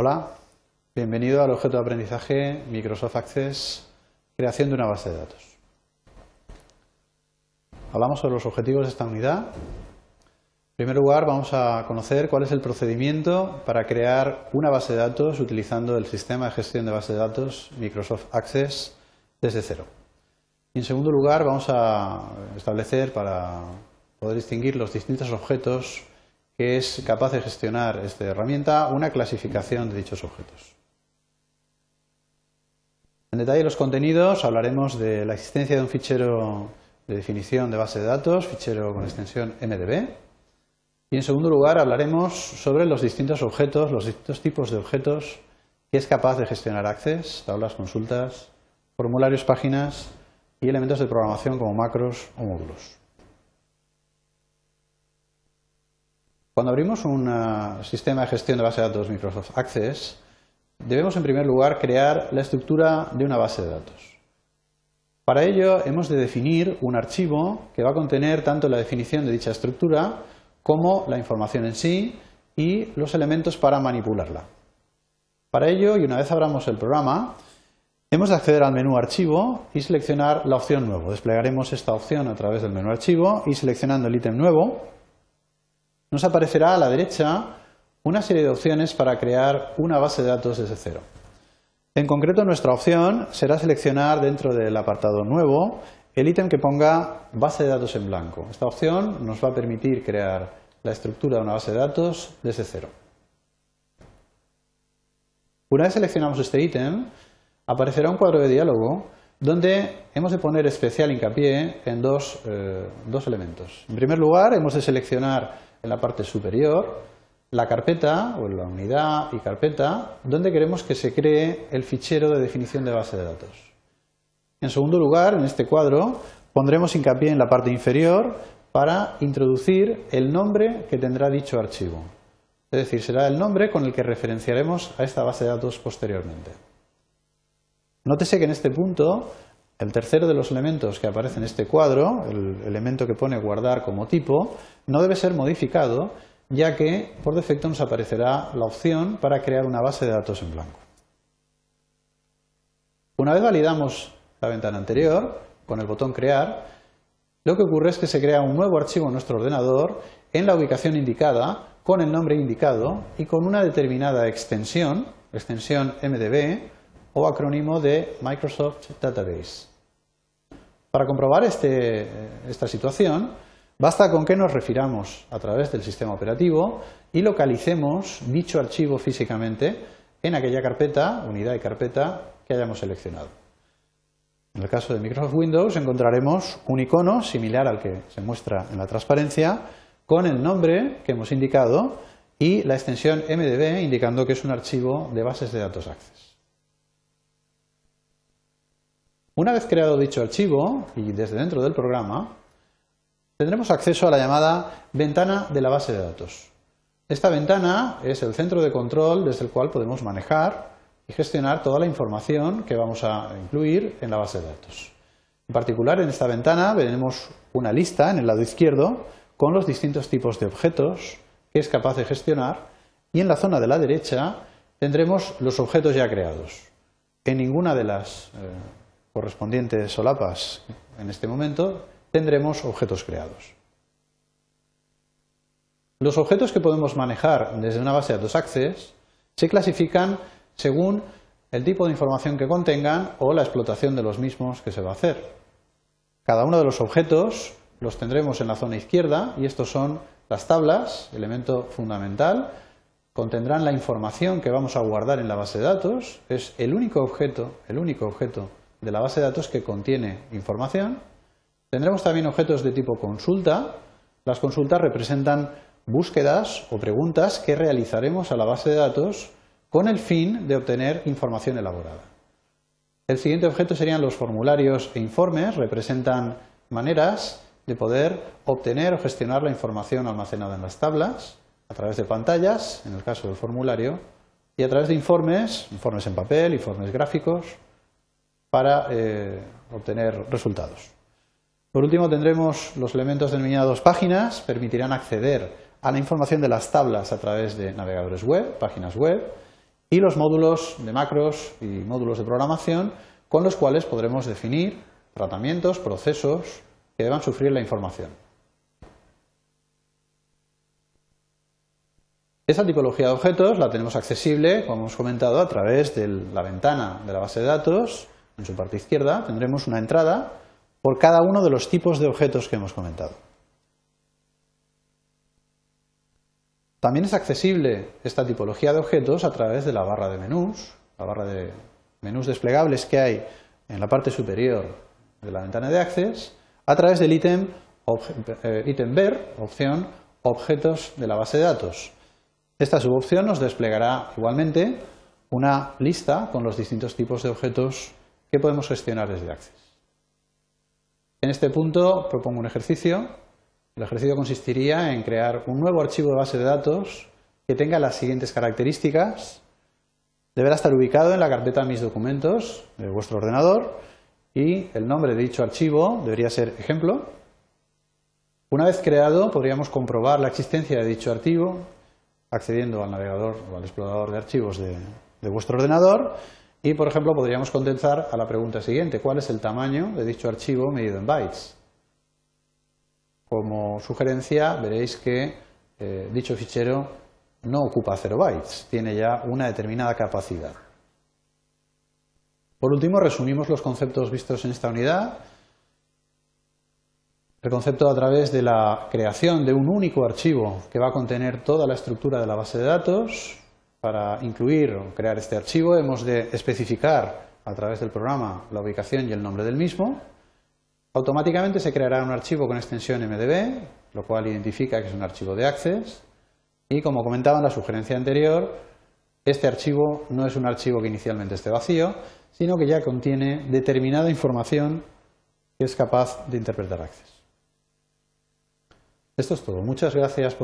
Hola, bienvenido al objeto de aprendizaje Microsoft Access, creación de una base de datos. Hablamos sobre los objetivos de esta unidad. En primer lugar, vamos a conocer cuál es el procedimiento para crear una base de datos utilizando el sistema de gestión de base de datos Microsoft Access desde cero. Y en segundo lugar, vamos a establecer para poder distinguir los distintos objetos que es capaz de gestionar esta herramienta una clasificación de dichos objetos. En detalle los contenidos hablaremos de la existencia de un fichero de definición de base de datos, fichero con extensión MDB. Y en segundo lugar hablaremos sobre los distintos objetos, los distintos tipos de objetos que es capaz de gestionar Access, tablas, consultas, formularios, páginas y elementos de programación como macros o módulos. Cuando abrimos un uh, sistema de gestión de base de datos Microsoft Access, debemos en primer lugar crear la estructura de una base de datos. Para ello hemos de definir un archivo que va a contener tanto la definición de dicha estructura como la información en sí y los elementos para manipularla. Para ello, y una vez abramos el programa, hemos de acceder al menú Archivo y seleccionar la opción Nuevo. Desplegaremos esta opción a través del menú Archivo y seleccionando el ítem Nuevo nos aparecerá a la derecha una serie de opciones para crear una base de datos desde cero. En concreto, nuestra opción será seleccionar dentro del apartado Nuevo el ítem que ponga base de datos en blanco. Esta opción nos va a permitir crear la estructura de una base de datos desde cero. Una vez seleccionamos este ítem, aparecerá un cuadro de diálogo donde hemos de poner especial hincapié en dos, eh, dos elementos. En primer lugar, hemos de seleccionar en la parte superior la carpeta o la unidad y carpeta donde queremos que se cree el fichero de definición de base de datos. En segundo lugar, en este cuadro pondremos hincapié en la parte inferior para introducir el nombre que tendrá dicho archivo. Es decir, será el nombre con el que referenciaremos a esta base de datos posteriormente. Nótese que en este punto el tercero de los elementos que aparece en este cuadro, el elemento que pone guardar como tipo, no debe ser modificado, ya que por defecto nos aparecerá la opción para crear una base de datos en blanco. Una vez validamos la ventana anterior, con el botón Crear, lo que ocurre es que se crea un nuevo archivo en nuestro ordenador en la ubicación indicada, con el nombre indicado y con una determinada extensión, extensión MDB, o acrónimo de Microsoft Database. Para comprobar este, esta situación, basta con que nos refiramos a través del sistema operativo y localicemos dicho archivo físicamente en aquella carpeta, unidad y carpeta que hayamos seleccionado. En el caso de Microsoft Windows encontraremos un icono similar al que se muestra en la transparencia con el nombre que hemos indicado y la extensión MDB indicando que es un archivo de bases de datos Access. Una vez creado dicho archivo, y desde dentro del programa, tendremos acceso a la llamada ventana de la base de datos. Esta ventana es el centro de control desde el cual podemos manejar y gestionar toda la información que vamos a incluir en la base de datos. En particular, en esta ventana veremos una lista en el lado izquierdo con los distintos tipos de objetos que es capaz de gestionar y en la zona de la derecha tendremos los objetos ya creados. En ninguna de las eh, correspondientes solapas en este momento, tendremos objetos creados. Los objetos que podemos manejar desde una base de datos Access se clasifican según el tipo de información que contengan o la explotación de los mismos que se va a hacer. Cada uno de los objetos los tendremos en la zona izquierda y estos son las tablas, elemento fundamental, contendrán la información que vamos a guardar en la base de datos, es el único objeto, el único objeto de la base de datos que contiene información. Tendremos también objetos de tipo consulta. Las consultas representan búsquedas o preguntas que realizaremos a la base de datos con el fin de obtener información elaborada. El siguiente objeto serían los formularios e informes. Representan maneras de poder obtener o gestionar la información almacenada en las tablas a través de pantallas, en el caso del formulario, y a través de informes, informes en papel, informes gráficos, para eh, obtener resultados. Por último, tendremos los elementos denominados páginas, permitirán acceder a la información de las tablas a través de navegadores web, páginas web, y los módulos de macros y módulos de programación con los cuales podremos definir tratamientos, procesos que deban sufrir la información. Esa tipología de objetos la tenemos accesible, como hemos comentado, a través de la ventana de la base de datos. En su parte izquierda tendremos una entrada por cada uno de los tipos de objetos que hemos comentado. También es accesible esta tipología de objetos a través de la barra de menús, la barra de menús desplegables que hay en la parte superior de la ventana de Access, a través del ítem eh, ítem ver, opción objetos de la base de datos. Esta subopción nos desplegará igualmente una lista con los distintos tipos de objetos que podemos gestionar desde Access. En este punto propongo un ejercicio el ejercicio consistiría en crear un nuevo archivo de base de datos que tenga las siguientes características. Deberá estar ubicado en la carpeta Mis documentos de vuestro ordenador y el nombre de dicho archivo debería ser ejemplo. Una vez creado, podríamos comprobar la existencia de dicho archivo accediendo al navegador o al explorador de archivos de, de vuestro ordenador y, por ejemplo, podríamos contestar a la pregunta siguiente, ¿cuál es el tamaño de dicho archivo medido en bytes? Como sugerencia veréis que eh, dicho fichero no ocupa 0 bytes, tiene ya una determinada capacidad. Por último, resumimos los conceptos vistos en esta unidad. El concepto a través de la creación de un único archivo que va a contener toda la estructura de la base de datos. Para incluir o crear este archivo hemos de especificar a través del programa la ubicación y el nombre del mismo. Automáticamente se creará un archivo con extensión MDB, lo cual identifica que es un archivo de Access. Y como comentaba en la sugerencia anterior, este archivo no es un archivo que inicialmente esté vacío, sino que ya contiene determinada información que es capaz de interpretar Access. Esto es todo. Muchas gracias por